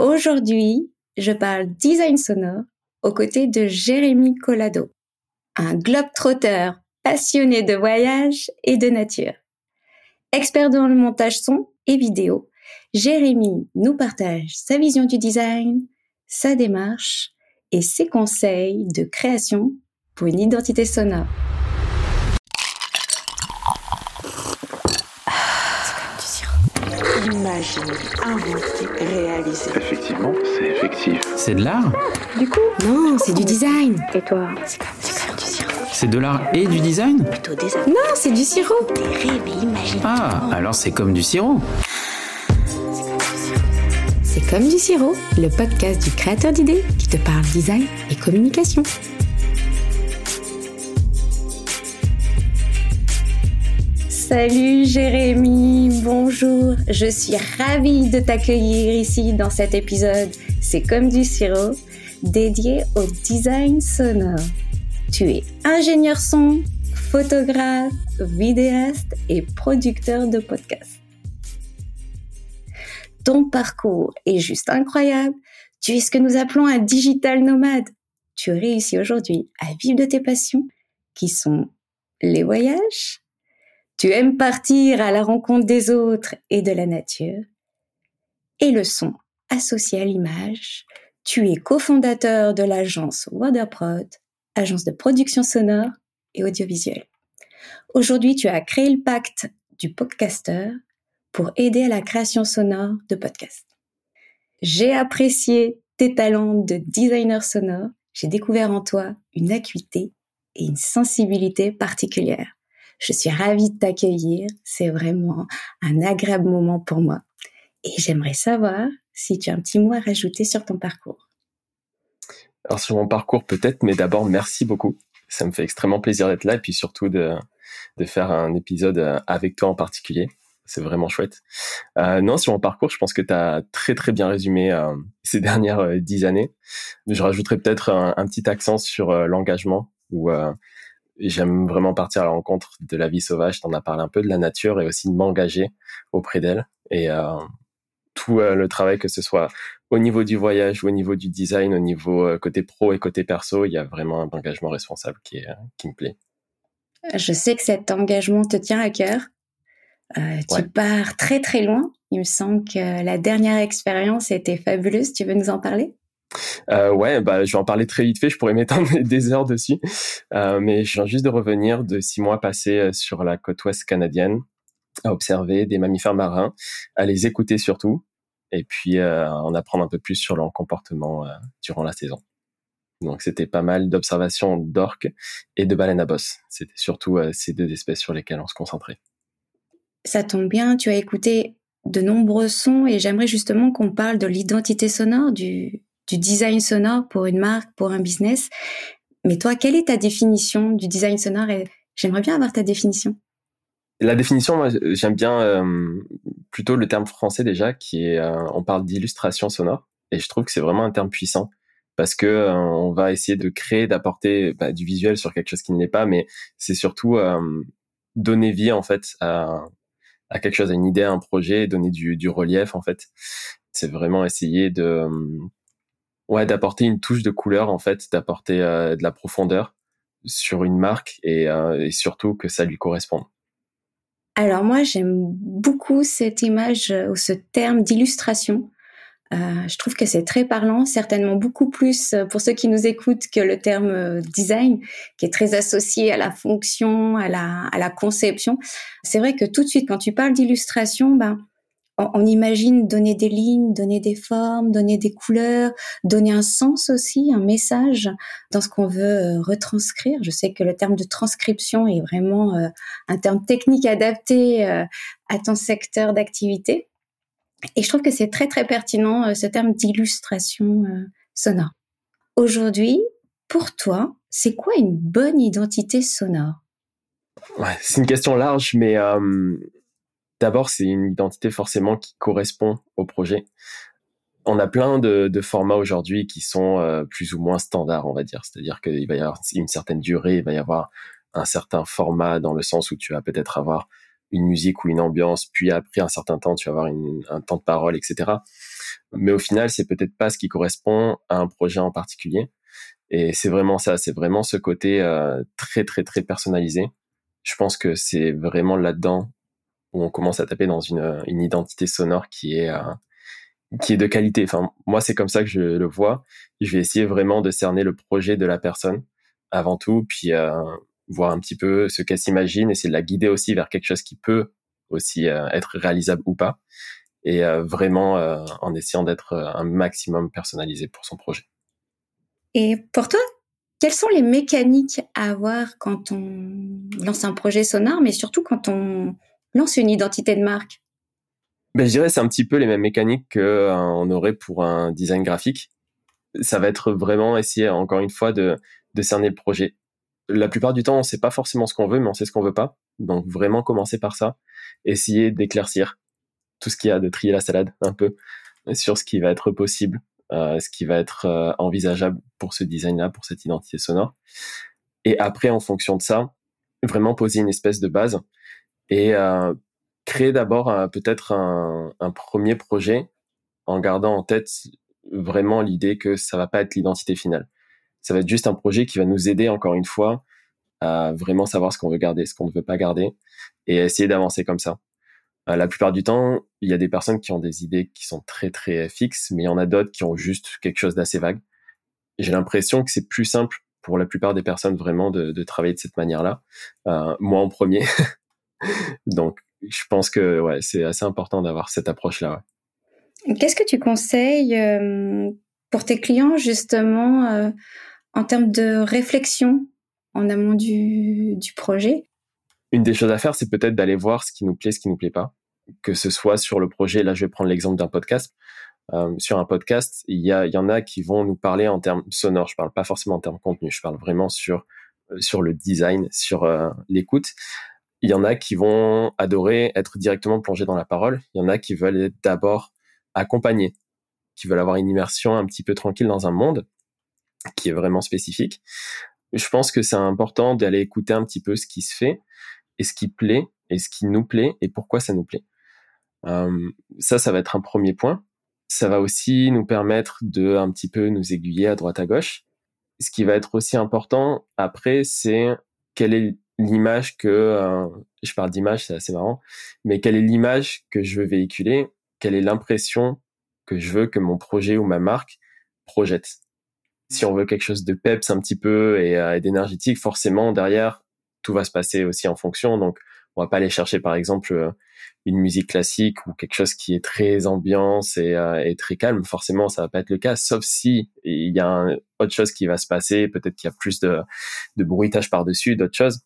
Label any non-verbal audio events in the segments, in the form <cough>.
Aujourd'hui, je parle design sonore aux côtés de Jérémy Collado, un globe-trotteur passionné de voyage et de nature. Expert dans le montage son et vidéo, Jérémy nous partage sa vision du design, sa démarche et ses conseils de création pour une identité sonore. Imaginer, inventer, réaliser. Effectivement, c'est effectif. C'est de l'art Du coup Non, c'est du design. Et toi C'est comme, c'est comme du sirop. C'est de l'art et du design Plutôt des Non, c'est du sirop. des rêves et imaginer. Ah, alors c'est comme du sirop. C'est comme du sirop, le podcast du créateur d'idées qui te parle design et communication. Salut Jérémy, bonjour. Je suis ravie de t'accueillir ici dans cet épisode C'est comme du sirop, dédié au design sonore. Tu es ingénieur son, photographe, vidéaste et producteur de podcasts. Ton parcours est juste incroyable. Tu es ce que nous appelons un digital nomade. Tu réussis aujourd'hui à vivre de tes passions qui sont les voyages. Tu aimes partir à la rencontre des autres et de la nature. Et le son associé à l'image. Tu es cofondateur de l'agence Waterprod, agence de production sonore et audiovisuelle. Aujourd'hui, tu as créé le pacte du podcaster pour aider à la création sonore de podcasts. J'ai apprécié tes talents de designer sonore. J'ai découvert en toi une acuité et une sensibilité particulière. Je suis ravie de t'accueillir. C'est vraiment un agréable moment pour moi. Et j'aimerais savoir si tu as un petit mot à rajouter sur ton parcours. Alors sur mon parcours peut-être, mais d'abord merci beaucoup. Ça me fait extrêmement plaisir d'être là et puis surtout de, de faire un épisode euh, avec toi en particulier. C'est vraiment chouette. Euh, non, sur mon parcours, je pense que tu as très très bien résumé euh, ces dernières dix années. Je rajouterais peut-être un, petit accent sur l'engagement où j'aime vraiment partir à la rencontre de la vie sauvage. T'en as parlé un peu de la nature et aussi de m'engager auprès d'elle. Et tout le travail, que ce soit au niveau du voyage ou au niveau du design, au niveau côté pro et côté perso, il y a vraiment un engagement responsable qui, est, qui me plaît. Je sais que cet engagement te tient à cœur. Euh, tu Ouais. pars très très loin. Il me semble que la dernière expérience était fabuleuse. Tu veux nous en parler? Euh, ouais, bah, je vais en parler très vite fait. Je pourrais m'étendre <laughs> des heures dessus. Euh, mais je viens juste de revenir de six mois passés euh, sur la côte ouest canadienne à observer des mammifères marins, à les écouter surtout, et puis en apprendre un peu plus sur leur comportement durant la saison. Donc c'était pas mal d'observations d'orques et de baleines à bosse. C'était surtout ces deux espèces sur lesquelles on se concentrait. Ça tombe bien, tu as écouté de nombreux sons et j'aimerais justement qu'on parle de l'identité sonore, du, du design sonore pour une marque, pour un business. Mais toi, quelle est ta définition du design sonore J'aimerais bien avoir ta définition. La définition, moi, j'aime bien euh, plutôt le terme français déjà, qui est, euh, on parle d'illustration sonore, et je trouve que c'est vraiment un terme puissant parce que euh, on va essayer de créer, d'apporter bah, du visuel sur quelque chose qui ne l'est pas, mais c'est surtout donner vie en fait à, quelque chose, à une idée, à un projet, donner du, relief en fait. C'est vraiment essayer de ouais d'apporter une touche de couleur en fait, d'apporter euh, de la profondeur sur une marque et, euh, et surtout que ça lui corresponde. Alors moi, j'aime beaucoup cette image ou ce terme d'illustration. Euh, je trouve que c'est très parlant, certainement beaucoup plus pour ceux qui nous écoutent que le terme design, qui est très associé à la fonction, à la, à la conception. C'est vrai que tout de suite, quand tu parles d'illustration, ben, on, imagine donner des lignes, donner des formes, donner des couleurs, donner un sens aussi, un message dans ce qu'on veut retranscrire. Je sais que le terme de transcription est vraiment euh, un terme technique adapté euh, à ton secteur d'activité. Et je trouve que c'est très très pertinent euh, ce terme d'illustration euh, sonore. Aujourd'hui, pour toi, c'est quoi une bonne identité sonore? C'est une question large, mais euh, d'abord c'est une identité forcément qui correspond au projet. On a plein de, de formats aujourd'hui qui sont euh, plus ou moins standards, on va dire. C'est-à-dire qu'il va y avoir une certaine durée, il va y avoir un certain format dans le sens où tu vas peut-être avoir une musique ou une ambiance, puis après un certain temps, tu vas avoir une, un temps de parole, etc. mais au final, c'est peut-être pas ce qui correspond à un projet en particulier. Et c'est vraiment ça, c'est vraiment ce côté euh, très très très personnalisé. Je pense que c'est vraiment là-dedans où on commence à taper dans une, une identité sonore qui est euh, qui est de qualité. Enfin, moi, c'est comme ça que je le vois. Je vais essayer vraiment de cerner le projet de la personne avant tout, puis euh, voir un petit peu ce qu'elle s'imagine, essayer de la guider aussi vers quelque chose qui peut aussi euh, être réalisable ou pas, et euh, vraiment euh, en essayant d'être un maximum personnalisé pour son projet. Et pour toi, quelles sont les mécaniques à avoir quand on lance un projet sonore, mais surtout quand on lance une identité de marque ben, Je dirais c'est un petit peu les mêmes mécaniques qu'on aurait pour un design graphique. Ça va être vraiment essayer, encore une fois, de, cerner le projet. La plupart du temps, on sait pas forcément ce qu'on veut, mais on sait ce qu'on veut pas. Donc vraiment commencer par ça, essayer d'éclaircir tout ce qu'il y a, de trier la salade un peu sur ce qui va être possible, euh, ce qui va être euh, envisageable pour ce design-là, pour cette identité sonore. Et après, en fonction de ça, vraiment poser une espèce de base et euh, créer d'abord peut-être un, premier projet en gardant en tête vraiment l'idée que ça va pas être l'identité finale. Ça va être juste un projet qui va nous aider encore une fois à vraiment savoir ce qu'on veut garder, ce qu'on ne veut pas garder, et essayer d'avancer comme ça. Euh, la plupart du temps, il y a des personnes qui ont des idées qui sont très très fixes, mais il y en a d'autres qui ont juste quelque chose d'assez vague. J'ai l'impression que c'est plus simple pour la plupart des personnes vraiment de, travailler de cette manière-là. Euh, moi en premier. <laughs> Donc, je pense que ouais, c'est assez important d'avoir cette approche-là. Ouais. Qu'est-ce que tu conseilles euh, pour tes clients justement euh, en termes de réflexion en amont du, du projet? Une des choses à faire, c'est peut-être d'aller voir ce qui nous plaît, ce qui nous plaît pas. Que ce soit sur le projet, là je vais prendre l'exemple d'un podcast. Euh, sur un podcast, il y, a, il y en a qui vont nous parler en termes sonores. Je parle pas forcément en termes contenu, je parle vraiment sur sur le design, sur euh, l'écoute. Il y en a qui vont adorer être directement plongés dans la parole. Il y en a qui veulent être d'abord accompagnés, qui veulent avoir une immersion un petit peu tranquille dans un monde qui est vraiment spécifique je pense que c'est important d'aller écouter un petit peu ce qui se fait et ce qui plaît et ce qui nous plaît et pourquoi ça nous plaît. Euh, ça, ça va être un premier point. Ça va aussi nous permettre de un petit peu nous aiguiller à droite à gauche. Ce qui va être aussi important après, c'est quelle est l'image que euh, je parle d'image, c'est assez marrant, mais quelle est l'image que je veux véhiculer, quelle est l'impression que je veux que mon projet ou ma marque projette? Si on veut quelque chose de peps un petit peu et, euh, d'énergétique, forcément derrière tout va se passer aussi en fonction. Donc on va pas aller chercher par exemple euh, une musique classique ou quelque chose qui est très ambiance et, euh, et, très calme. Forcément, ça va pas être le cas, sauf si il y a un, autre chose qui va se passer. Peut-être qu'il y a plus de, de bruitage par dessus, d'autres choses.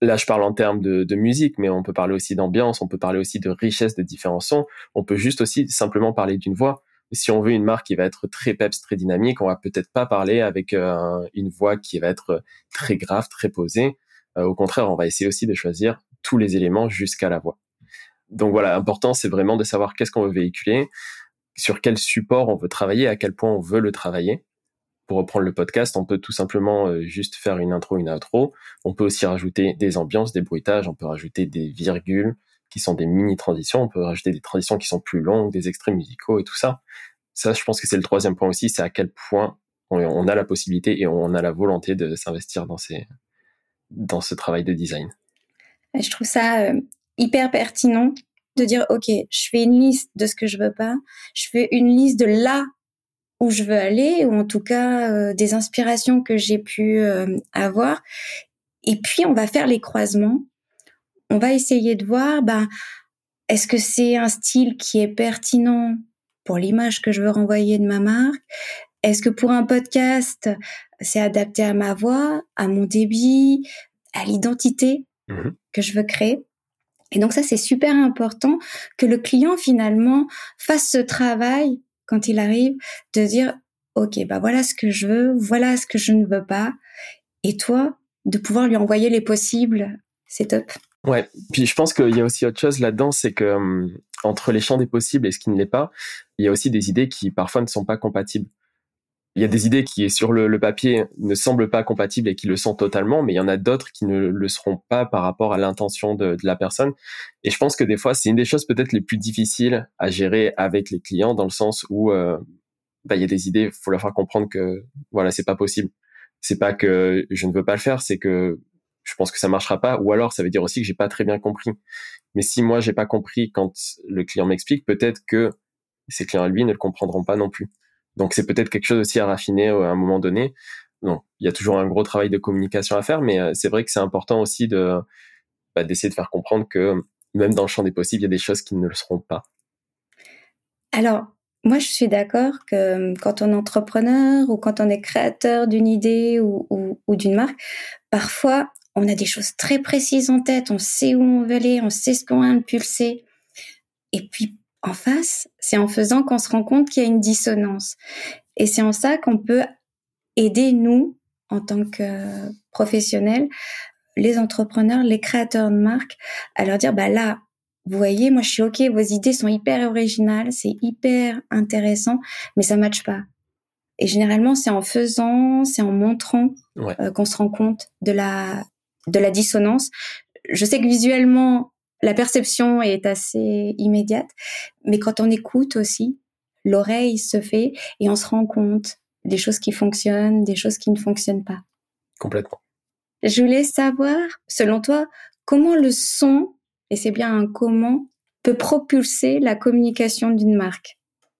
Là, je parle en termes de, de, musique, mais on peut parler aussi d'ambiance, on peut parler aussi de richesse de différents sons. On peut juste aussi simplement parler d'une voix si on veut une marque qui va être très peps, très dynamique, on va peut-être pas parler avec euh, une voix qui va être très grave, très posée. Euh, au contraire, on va essayer aussi de choisir tous les éléments jusqu'à la voix. Donc voilà, important, c'est vraiment de savoir qu'est-ce qu'on veut véhiculer, sur quel support on veut travailler, à quel point on veut le travailler. Pour reprendre le podcast, on peut tout simplement euh, juste faire une intro, une outro. On peut aussi rajouter des ambiances, des bruitages, on peut rajouter des virgules, qui sont des mini transitions. On peut rajouter des transitions qui sont plus longues, des extraits musicaux et tout ça. Ça, je pense que c'est le troisième point aussi, c'est à quel point on, a la possibilité et on a la volonté de s'investir dans dans ce travail de design. Je trouve ça euh, hyper pertinent de dire, OK, je fais une liste de ce que je veux pas, je fais une liste de là où je veux aller, ou en tout cas euh, des inspirations que j'ai pu euh, avoir. Et puis, on va faire les croisements. On va essayer de voir, ben, est-ce que c'est un style qui est pertinent pour l'image que je veux renvoyer de ma marque? Est-ce que pour un podcast, c'est adapté à ma voix, à mon débit, à l'identité mmh que je veux créer? Et donc ça, c'est super important que le client finalement fasse ce travail quand il arrive de dire, OK, bah voilà ce que je veux, voilà ce que je ne veux pas. Et toi, de pouvoir lui envoyer les possibles, c'est top. Ouais, puis je pense qu'il y a aussi autre chose là-dedans, c'est que hum, entre les champs des possibles et ce qui ne l'est pas, il y a aussi des idées qui parfois ne sont pas compatibles. Il y a des idées qui, sur le, papier, ne semblent pas compatibles et qui le sont totalement, mais il y en a d'autres qui ne le seront pas par rapport à l'intention de, la personne. Et je pense que des fois, c'est une des choses peut-être les plus difficiles à gérer avec les clients, dans le sens où euh, bah, il y a des idées, faut leur faire comprendre que voilà, c'est pas possible. C'est pas que je ne veux pas le faire, c'est que je pense que ça marchera pas, ou alors ça veut dire aussi que j'ai pas très bien compris. Mais si moi j'ai pas compris quand le client m'explique, peut-être que ses clients à lui ne le comprendront pas non plus. Donc c'est peut-être quelque chose aussi à raffiner euh, à un moment donné. Non, il y a toujours un gros travail de communication à faire, mais euh, c'est vrai que c'est important aussi de bah, d'essayer de faire comprendre que même dans le champ des possibles, il y a des choses qui ne le seront pas. Alors, moi, je suis d'accord que euh, quand on est entrepreneur ou quand on est créateur d'une idée ou, ou d'une marque, parfois, on a des choses très précises en tête, on sait où on veut aller, on sait ce qu'on a impulsé. Et puis, en face, c'est en faisant qu'on se rend compte qu'il y a une dissonance. Et c'est en ça qu'on peut aider nous, en tant que professionnels, les entrepreneurs, les créateurs de marques, à leur dire, bah là, vous voyez, moi je suis ok, vos idées sont hyper originales, c'est hyper intéressant, mais ça matche pas. Et généralement, c'est en faisant, c'est en montrant euh, qu'on se rend compte de la de la dissonance. Je sais que visuellement, la perception est assez immédiate, mais quand on écoute aussi, l'oreille se fait et on se rend compte des choses qui fonctionnent, des choses qui ne fonctionnent pas. Complètement. Je voulais savoir, selon toi, comment le son, et c'est bien un comment, peut propulser la communication d'une marque?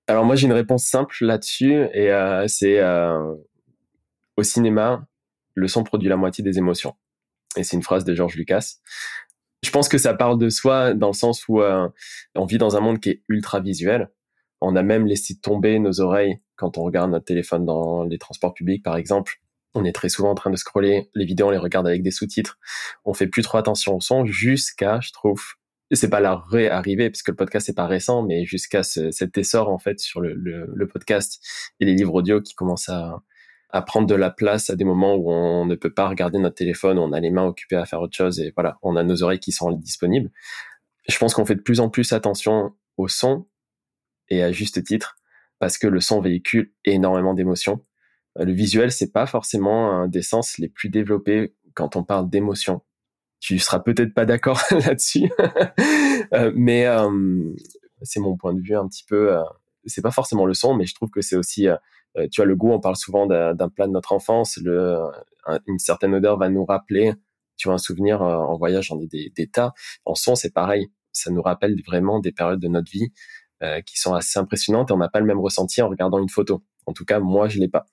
Alors moi j'ai une réponse simple là-dessus et euh, c'est euh, au cinéma, le son produit la moitié des émotions. Et c'est une phrase de George Lucas. Je pense que ça parle de soi dans le sens où euh, on vit dans un monde qui est ultra visuel. On a même laissé tomber nos oreilles quand on regarde notre téléphone dans les transports publics, par exemple. On est très souvent en train de scroller les vidéos, on les regarde avec des sous-titres. On fait plus trop attention au son jusqu'à, je trouve, c'est pas la réarrivée puisque le podcast c'est pas récent, mais jusqu'à cet essor en fait sur le, podcast et les livres audio qui commencent à, à prendre de la place à des moments où on ne peut pas regarder notre téléphone, on a les mains occupées à faire autre chose et voilà, on a nos oreilles qui sont disponibles. Je pense qu'on fait de plus en plus attention au son et à juste titre parce que le son véhicule énormément d'émotions. Euh, le visuel, c'est pas forcément un des sens les plus développés quand on parle d'émotions. Tu seras peut-être pas d'accord <laughs> là-dessus, <laughs> euh, mais euh, c'est mon point de vue un petit peu. c'est pas forcément le son, mais je trouve que c'est aussi tu as le goût, on parle souvent d'un plat de notre enfance. Une certaine odeur va nous rappeler, tu vois, un souvenir euh, en voyage, j'en ai des, des, tas. En son, c'est pareil. Ça nous rappelle vraiment des périodes de notre vie euh, qui sont assez impressionnantes et on n'a pas le même ressenti en regardant une photo. En tout cas, moi, je l'ai pas.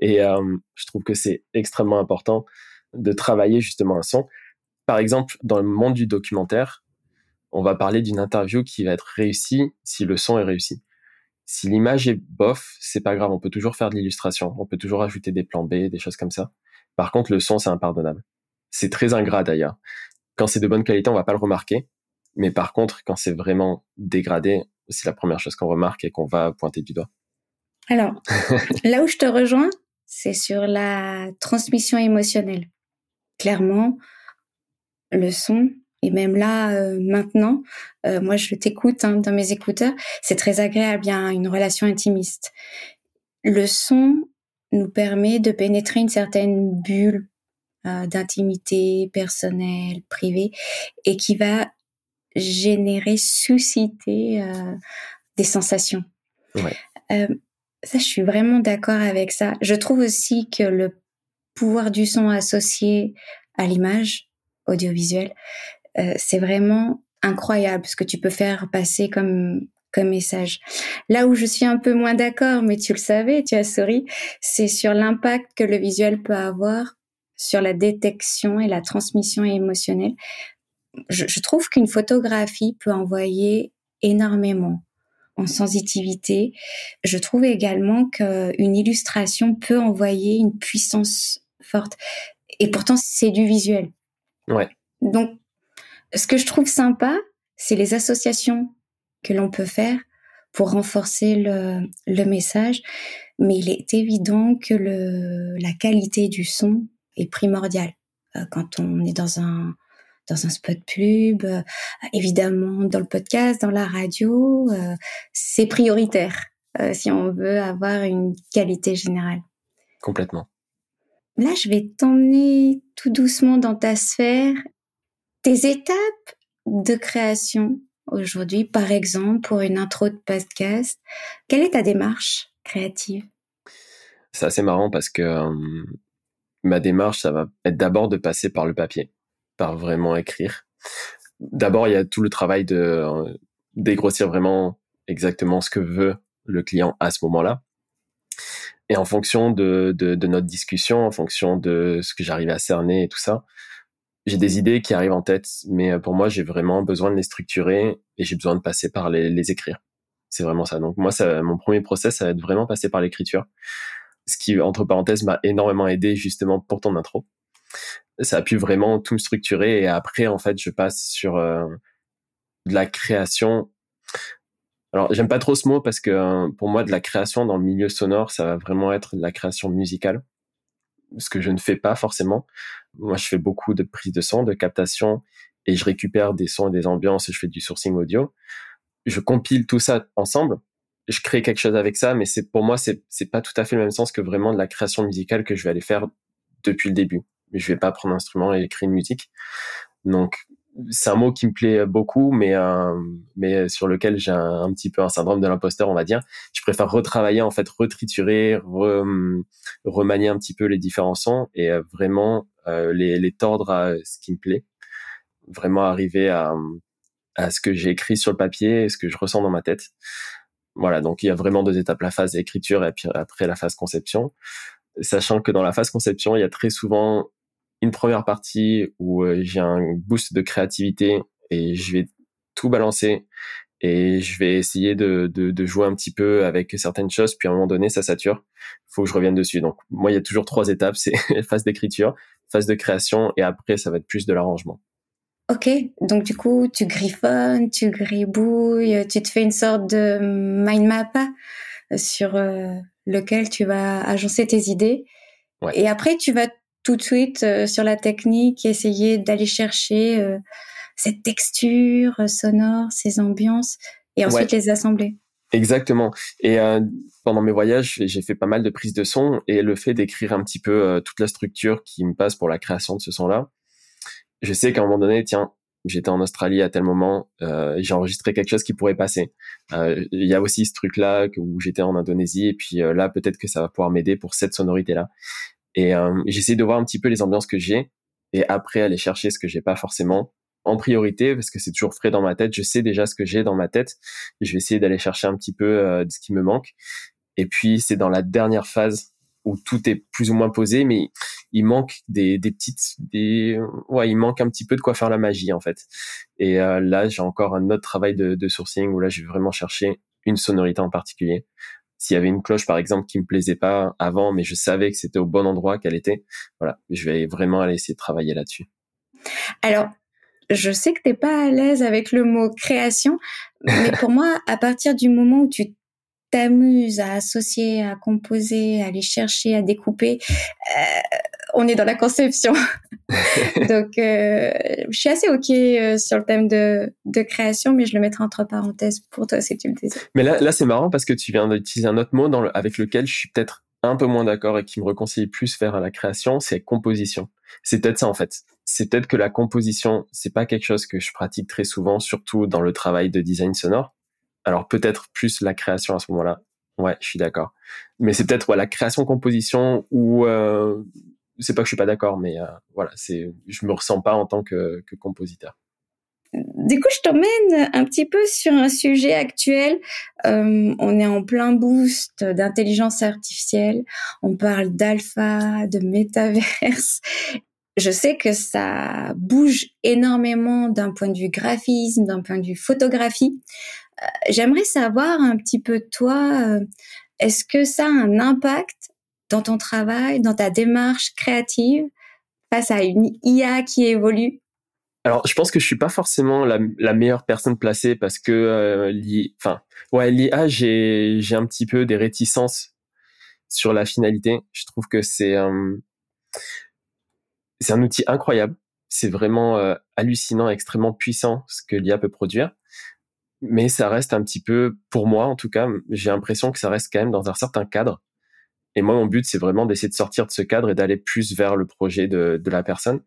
Et je trouve que c'est extrêmement important de travailler justement un son. Par exemple, dans le monde du documentaire, on va parler d'une interview qui va être réussie si le son est réussi. Si l'image est bof, c'est pas grave, on peut toujours faire de l'illustration, on peut toujours ajouter des plans B, des choses comme ça. Par contre, le son, c'est impardonnable. C'est très ingrat d'ailleurs. Quand c'est de bonne qualité, on va pas le remarquer. Mais par contre, quand c'est vraiment dégradé, c'est la première chose qu'on remarque et qu'on va pointer du doigt. Alors, <laughs> là où je te rejoins, c'est sur la transmission émotionnelle. Clairement, le son, et même là, euh, maintenant, euh, moi, je t'écoute hein, dans mes écouteurs. C'est très agréable, bien une relation intimiste. Le son nous permet de pénétrer une certaine bulle euh, d'intimité personnelle, privée, et qui va générer, susciter des sensations. Ouais. ça, je suis vraiment d'accord avec ça. Je trouve aussi que le pouvoir du son associé à l'image audiovisuelle, euh, c'est vraiment incroyable ce que tu peux faire passer comme comme message. Là où je suis un peu moins d'accord, mais tu le savais, tu as souri, c'est sur l'impact que le visuel peut avoir sur la détection et la transmission émotionnelle. Je, je trouve qu'une photographie peut envoyer énormément en sensitivité. Je trouve également qu'une illustration peut envoyer une puissance forte. Et pourtant, c'est du visuel. Ouais. Donc, ce que je trouve sympa, c'est les associations que l'on peut faire pour renforcer le, le, message, mais il est évident que le, la qualité du son est primordiale. Euh, quand on est dans un dans un spot pub, euh, évidemment dans le podcast, dans la radio, euh, c'est prioritaire. si on veut avoir une qualité générale. Complètement. Là, je vais t'emmener tout doucement dans ta sphère. Tes étapes de création aujourd'hui, par exemple, pour une intro de podcast, quelle est ta démarche créative? C'est assez marrant parce que ma démarche, ça va être d'abord de passer par le papier, par vraiment écrire. D'abord, il y a tout le travail de dégrossir vraiment exactement ce que veut le client à ce moment-là. Et en fonction de, de, notre discussion, en fonction de ce que j'arrive à cerner et tout ça, j'ai des idées qui arrivent en tête, mais euh, pour moi, j'ai vraiment besoin de les structurer et j'ai besoin de passer par les, les écrire. C'est vraiment ça. Donc moi, ça, mon premier process, ça va être vraiment passer par l'écriture, ce qui, entre parenthèses, m'a énormément aidé justement pour ton intro. Ça a pu vraiment tout me structurer et après, en fait, je passe sur euh, de la création alors, j'aime pas trop ce mot parce que euh, pour moi, de la création dans le milieu sonore, ça va vraiment être de la création musicale, ce que je ne fais pas forcément. Moi, je fais beaucoup de prise de son, de captation, et je récupère des sons et des ambiances, et je fais du sourcing audio. Je compile tout ça ensemble, je crée quelque chose avec ça, mais c'est pour moi, c'est c'est pas tout à fait le même sens que vraiment de la création musicale que je vais aller faire depuis le début. Je vais pas prendre un instrument et écrire une musique. Donc, c'est un mot qui me plaît beaucoup, mais euh, mais sur lequel j'ai un, petit peu un syndrome de l'imposteur, on va dire. Je préfère retravailler en fait, retriturer, remanier un petit peu les différents sons et euh, vraiment les, les tordre à ce qui me plaît. Vraiment arriver à à ce que j'ai écrit sur le papier, et ce que je ressens dans ma tête. Voilà, donc il y a vraiment deux étapes la phase d'écriture et puis après la phase conception. Sachant que dans la phase conception, il y a très souvent une première partie où euh, j'ai un boost de créativité et je vais tout balancer et je vais essayer de, de, de, jouer un petit peu avec certaines choses, puis à un moment donné, ça sature. Faut que je revienne dessus. Donc, moi, il y a toujours trois étapes. C'est <laughs> phase d'écriture, phase de création, et après, ça va être plus de l'arrangement. Ok, donc du coup, tu griffonnes, tu gribouilles, tu te fais une sorte de mind map sur euh, lequel tu vas agencer tes idées. Ouais. Et après, tu vas tout de suite euh, sur la technique, essayer d'aller chercher euh, cette texture euh, sonore, ces ambiances, et ensuite les assembler. Exactement. Et pendant mes voyages, j'ai fait pas mal de prises de son et le fait d'écrire un petit peu toute la structure qui me passe pour la création de ce son-là, je sais qu'à un moment donné, tiens, j'étais en Australie à tel moment, euh, j'ai enregistré quelque chose qui pourrait passer. Il y a aussi ce truc-là où j'étais en Indonésie et puis là, peut-être que ça va pouvoir m'aider pour cette sonorité-là. Et euh, j'essaie de voir un petit peu les ambiances que j'ai et après aller chercher ce que j'ai pas forcément en priorité parce que c'est toujours frais dans ma tête. Je sais déjà ce que j'ai dans ma tête. Je vais essayer d'aller chercher un petit peu euh, de ce qui me manque. Et puis c'est dans la dernière phase où tout est plus ou moins posé, mais il manque des, des petites, des, ouais, il manque un petit peu de quoi faire la magie en fait. Et euh, là, j'ai encore un autre travail de, de sourcing où là, je vais vraiment chercher une sonorité en particulier s'il y avait une cloche, par exemple, qui me plaisait pas avant, mais je savais que c'était au bon endroit qu'elle était, voilà, je vais vraiment aller essayer de travailler là-dessus. Alors, je sais que t'es pas à l'aise avec le mot création, mais pour moi, à partir du moment où tu t'amuses à associer, à composer, à aller chercher, à découper, euh, on est dans la conception. <laughs> Donc, euh, je suis assez OK euh, sur le thème de, de création, mais je le mettrai entre parenthèses pour toi si tu le désires. Mais là, là c'est marrant parce que tu viens d'utiliser un autre mot dans le, avec lequel je suis peut-être un peu moins d'accord et qui me reconcilie plus vers la création, c'est composition. C'est peut-être ça en fait. C'est peut-être que la composition, c'est pas quelque chose que je pratique très souvent, surtout dans le travail de design sonore. Alors peut-être plus la création à ce moment-là. Ouais, je suis d'accord. Mais c'est peut-être la création-composition ou euh, c'est pas que je suis pas d'accord, mais euh, voilà, je me ressens pas en tant que, que compositeur. Du coup, je t'emmène un petit peu sur un sujet actuel. Euh, on est en plein boost d'intelligence artificielle. On parle d'alpha, de métaverse. Je sais que ça bouge énormément d'un point de vue graphisme, d'un point de vue photographie. Euh, j'aimerais savoir un petit peu toi, euh, est-ce que ça a un impact dans ton travail, dans ta démarche créative face à une IA qui évolue? Alors, je pense que je suis pas forcément la, meilleure personne placée parce que euh, l'IA, ouais, l'IA, j'ai un petit peu des réticences sur la finalité. Je trouve que c'est c'est un outil incroyable. C'est vraiment euh, hallucinant, extrêmement puissant ce que l'IA peut produire. mais ça reste un petit peu, pour moi en tout cas, j'ai l'impression que ça reste quand même dans un certain cadre. Et moi, mon but, c'est vraiment d'essayer de sortir de ce cadre et d'aller plus vers le projet de, la personne.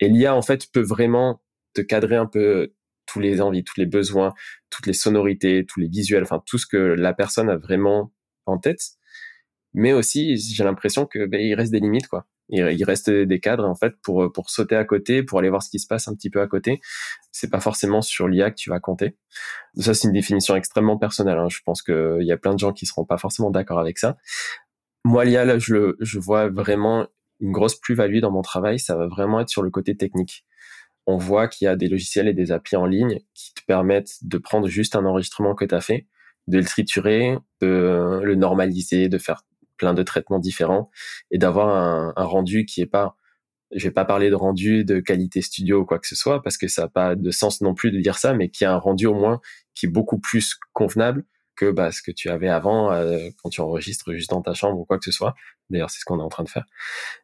Et l'IA, en fait, peut vraiment te cadrer un peu tous les envies, tous les besoins, toutes les sonorités, tous les visuels, enfin tout ce que la personne a vraiment en tête. Mais aussi, j'ai l'impression que ben, il reste des limites, quoi. Il, reste des cadres en fait pour pour sauter à côté, pour aller voir ce qui se passe un petit peu à côté. C'est pas forcément sur l'IA que tu vas compter. Ça, c'est une définition extrêmement personnelle. Hein. Je pense qu'il y a plein de gens qui seront pas forcément d'accord avec ça. Moi, l'IA, là, je, le, je vois vraiment une grosse plus-value dans mon travail. Ça va vraiment être sur le côté technique on voit qu'il y a des logiciels et des applis en ligne qui te permettent de prendre juste un enregistrement que tu as fait, de le triturer, de le normaliser, de faire plein de traitements différents et d'avoir un, rendu qui est pas je vais pas parler de rendu de qualité studio ou quoi que ce soit parce que ça n'a pas de sens non plus de dire ça mais qui a un rendu au moins qui est beaucoup plus convenable que bah, ce que tu avais avant euh, quand tu enregistres juste dans ta chambre ou quoi que ce soit. D'ailleurs, c'est ce qu'on est en train de faire.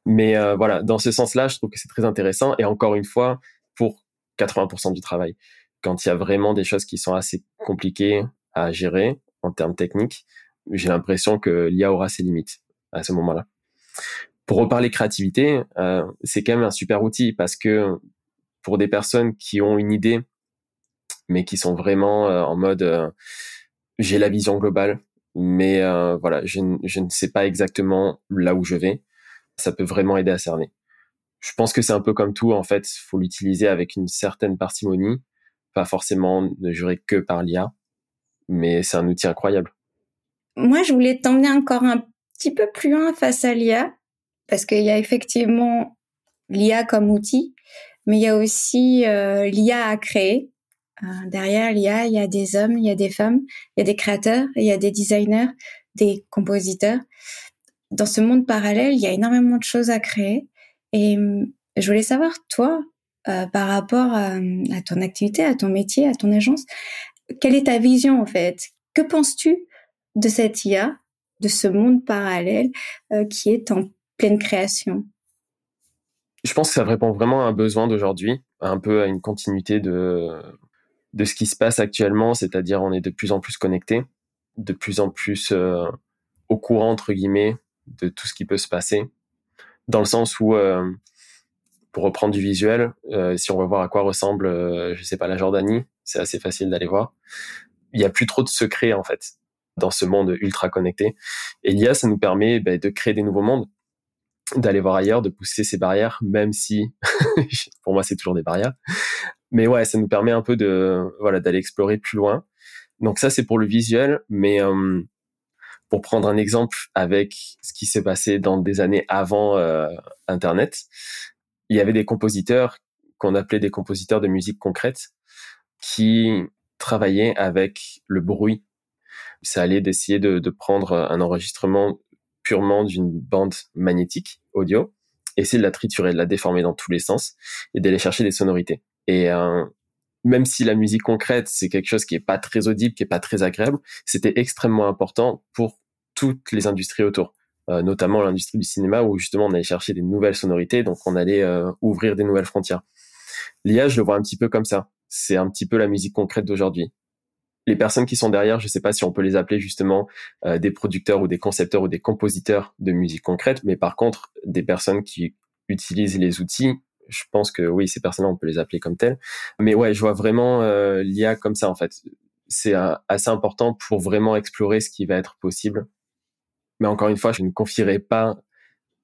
Mais euh, voilà, dans ce sens-là, je trouve que c'est très intéressant. Et encore une fois, pour 80% du travail. Quand il y a vraiment des choses qui sont assez compliquées à gérer en termes techniques, j'ai l'impression que l'IA aura ses limites à ce moment-là. Pour reparler créativité, euh, c'est quand même un super outil parce que pour des personnes qui ont une idée, mais qui sont vraiment euh, en mode euh, j'ai la vision globale, mais voilà, je, je ne sais pas exactement là où je vais, ça peut vraiment aider à cerner je pense que c'est un peu comme tout, en fait, faut l'utiliser avec une certaine parcimonie, pas forcément ne jurer que par l'IA, mais c'est un outil incroyable. Moi, je voulais t'emmener encore un petit peu plus loin face à l'IA, parce qu'il y a effectivement l'IA comme outil, mais il y a aussi euh, l'IA à créer. Euh, derrière l'IA, il y a des hommes, il y a des femmes, il y a des créateurs, il y a des designers, des compositeurs. Dans ce monde parallèle, il y a énormément de choses à créer. Et hum, je voulais savoir, toi, euh, par rapport à, ton activité, à ton métier, à ton agence, quelle est ta vision en fait? Que penses-tu de cette IA, de ce monde parallèle euh, qui est en pleine création. Je pense que ça répond vraiment à un besoin d'aujourd'hui, un peu à une continuité de, de ce qui se passe actuellement, c'est-à-dire on est de plus en plus connecté, de plus en plus euh, au courant, entre guillemets, de tout ce qui peut se passer. Dans le sens où, euh, pour reprendre du visuel, si on veut voir à quoi ressemble, euh, je sais pas, la Jordanie, c'est assez facile d'aller voir. Il y a plus trop de secrets en fait dans ce monde ultra connecté. Et l'IA, ça nous permet ben, de créer des nouveaux mondes, d'aller voir ailleurs, de pousser ces barrières, même si <laughs> pour moi c'est toujours des barrières. Mais ouais, ça nous permet un peu de voilà d'aller explorer plus loin. Donc ça c'est pour le visuel, mais euh, pour prendre un exemple avec ce qui s'est passé dans des années avant euh, Internet, il y avait des compositeurs qu'on appelait des compositeurs de musique concrète qui travaillaient avec le bruit. Ça allait d'essayer de, de, prendre un enregistrement purement d'une bande magnétique audio, essayer de la triturer, de la déformer dans tous les sens et d'aller chercher des sonorités. Et euh, même si la musique concrète, c'est quelque chose qui est pas très audible, qui est pas très agréable, c'était extrêmement important pour toutes les industries autour. Euh, notamment l'industrie du cinéma où justement on allait chercher des nouvelles sonorités, donc on allait euh, ouvrir des nouvelles frontières. L'IA, je le vois un petit peu comme ça. C'est un petit peu la musique concrète d'aujourd'hui. Les personnes qui sont derrière, je ne sais pas si on peut les appeler justement euh, des producteurs ou des concepteurs ou des compositeurs de musique concrète, mais par contre, des personnes qui utilisent les outils, je pense que oui, ces personnes-là, on peut les appeler comme telles. Mais ouais, je vois vraiment l'IA comme ça en fait. C'est assez important pour vraiment explorer ce qui va être possible mais encore une fois, je ne confierai pas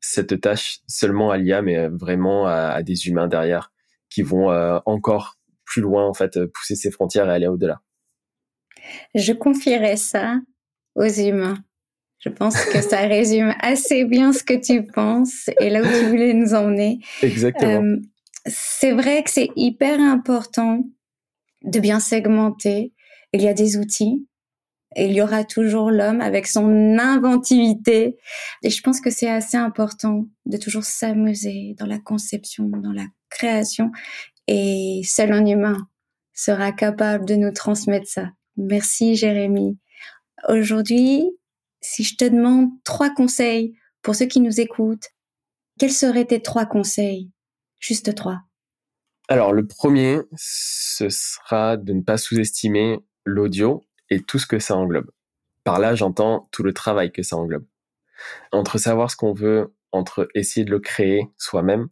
cette tâche seulement à l'IA, mais vraiment à, des humains derrière qui vont euh, encore plus loin, en fait, pousser ces frontières et aller au-delà. Je confierai ça aux humains. Je pense que ça <laughs> résume assez bien ce que tu penses et là où tu voulais nous emmener. Exactement. Euh, c'est vrai que c'est hyper important de bien segmenter. Il y a des outils, il y aura toujours l'homme avec son inventivité. Et je pense que c'est assez important de toujours s'amuser dans la conception, dans la création. Et seul un humain sera capable de nous transmettre ça. Merci Jérémy. Aujourd'hui, si je te demande trois conseils pour ceux qui nous écoutent, quels seraient tes trois conseils? Juste trois. Alors le premier, ce sera de ne pas sous-estimer l'audio et tout ce que ça englobe. Par là, j'entends tout le travail que ça englobe. Entre savoir ce qu'on veut, entre essayer de le créer soi-même,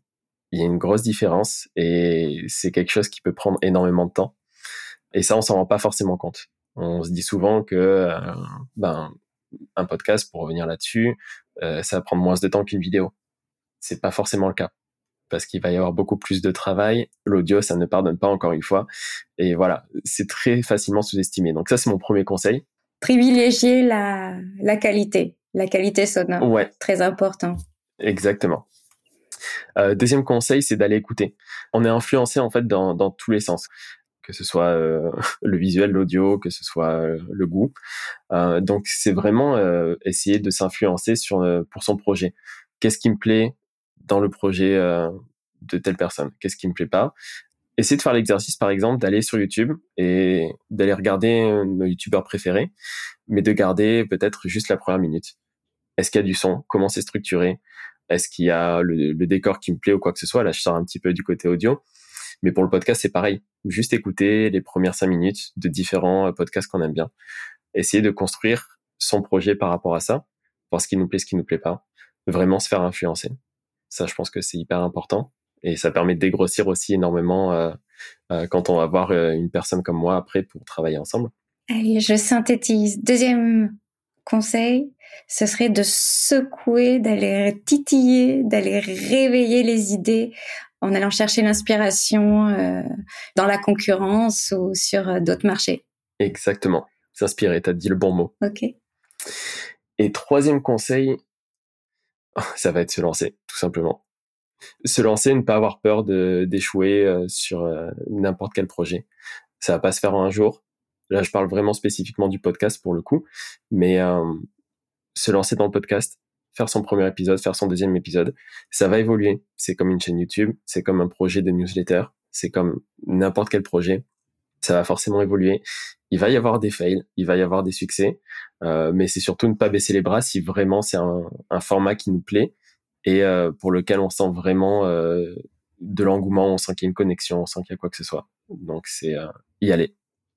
il y a une grosse différence et c'est quelque chose qui peut prendre énormément de temps. Et ça, on s'en rend pas forcément compte. On se dit souvent que euh, ben un podcast, pour revenir là-dessus, euh, ça va prendre moins de temps qu'une vidéo. C'est pas forcément le cas parce qu'il va y avoir beaucoup plus de travail. L'audio, ça ne pardonne pas encore une fois. Et voilà, c'est très facilement sous-estimé. Donc ça, c'est mon premier conseil. Privilégier la, la qualité, la qualité sonore. Ouais. Très important. Exactement. Euh, deuxième conseil, c'est d'aller écouter. On est influencé en fait dans, dans tous les sens, que ce soit euh, <laughs> le visuel, l'audio, que ce soit euh, le goût. Euh, donc c'est vraiment euh, essayer de s'influencer sur pour son projet. Qu'est-ce qui me plaît dans le projet de telle personne? Qu'est-ce qui me plaît pas? Essayer de faire l'exercice, par exemple, d'aller sur YouTube et d'aller regarder nos youtubeurs préférés, mais de garder peut-être juste la première minute. Est-ce qu'il y a du son? Comment c'est structuré? Est-ce qu'il y a le, décor qui me plaît ou quoi que ce soit? Là, je sors un petit peu du côté audio. Mais pour le podcast, c'est pareil. Juste écouter les premières cinq minutes de différents euh, podcasts qu'on aime bien. Essayer de construire son projet par rapport à ça, voir ce qui nous plaît, ce qui nous plaît pas. Vraiment se faire influencer. Ça, je pense que c'est hyper important. Et ça permet de dégrossir aussi énormément euh, euh, quand on va voir une personne comme moi après pour travailler ensemble. Allez, je synthétise. Deuxième conseil, ce serait de secouer, d'aller titiller, d'aller réveiller les idées en allant chercher l'inspiration euh, dans la concurrence ou sur euh, d'autres marchés. Exactement. S'inspirer, tu as dit le bon mot. Ok. Et troisième conseil, <laughs> ça va être se lancer, tout simplement. Se lancer, ne pas avoir peur d'échouer euh, sur n'importe quel projet. Ça va pas se faire en un jour. Là, je parle vraiment spécifiquement du podcast pour le coup, mais se lancer dans le podcast, faire son premier épisode, faire son deuxième épisode. Ça va évoluer. C'est comme une chaîne YouTube, c'est comme un projet de newsletter, c'est comme n'importe quel projet. Ça va forcément évoluer. Il va y avoir des fails, il va y avoir des succès, euh, mais c'est surtout ne pas baisser les bras si vraiment c'est un, format qui nous plaît et euh, pour lequel on sent vraiment euh, de l'engouement, on sent qu'il y a une connexion, on sent qu'il y a quoi que ce soit. Donc c'est y aller,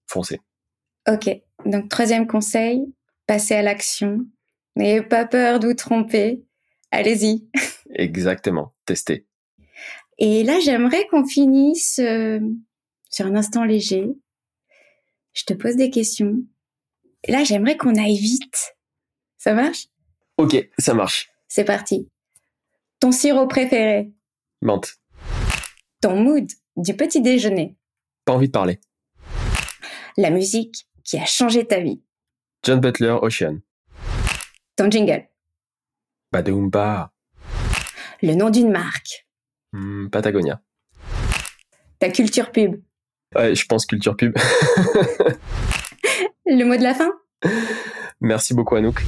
foncer. Ok. Donc troisième conseil, passer à l'action, N'ayez pas peur de vous tromper. Allez-y. Exactement. Testez. Et là, j'aimerais qu'on finisse euh, sur un instant léger. Je te pose des questions. Et là, j'aimerais qu'on aille vite. Ça marche? Ok, ça marche. C'est parti. Ton sirop préféré? Menthe. Ton mood du petit déjeuner? Pas envie de parler. La musique qui a changé ta vie? John Butler, Ocean. Ton jingle. Badoomba. Le nom d'une marque. Hmm, Patagonia. Ta culture pub. Ouais, je pense culture pub. <laughs> Le mot de la fin Merci beaucoup Anouk.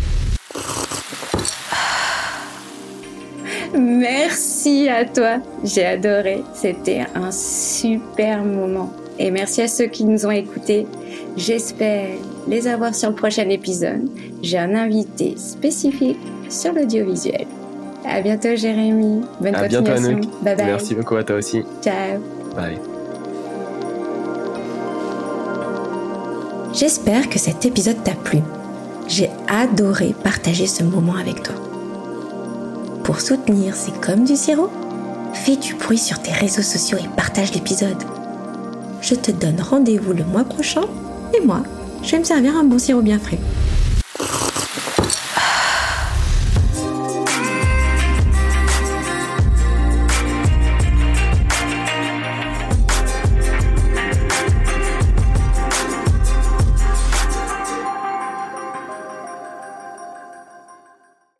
Merci à toi. J'ai adoré. C'était un super moment. Et merci à ceux qui nous ont écoutés. J'espère les avoir sur le prochain épisode. J'ai un invité spécifique sur l'audiovisuel. À bientôt Jérémy. Bonne à continuation. Bientôt, bye bye. Merci beaucoup à toi aussi. Ciao. Bye. J'espère que cet épisode t'a plu. J'ai adoré partager ce moment avec toi. Pour soutenir C'est comme du sirop, fais du bruit sur tes réseaux sociaux et partage l'épisode. Je te donne rendez-vous le mois prochain et moi, je vais me servir un bon sirop bien frais.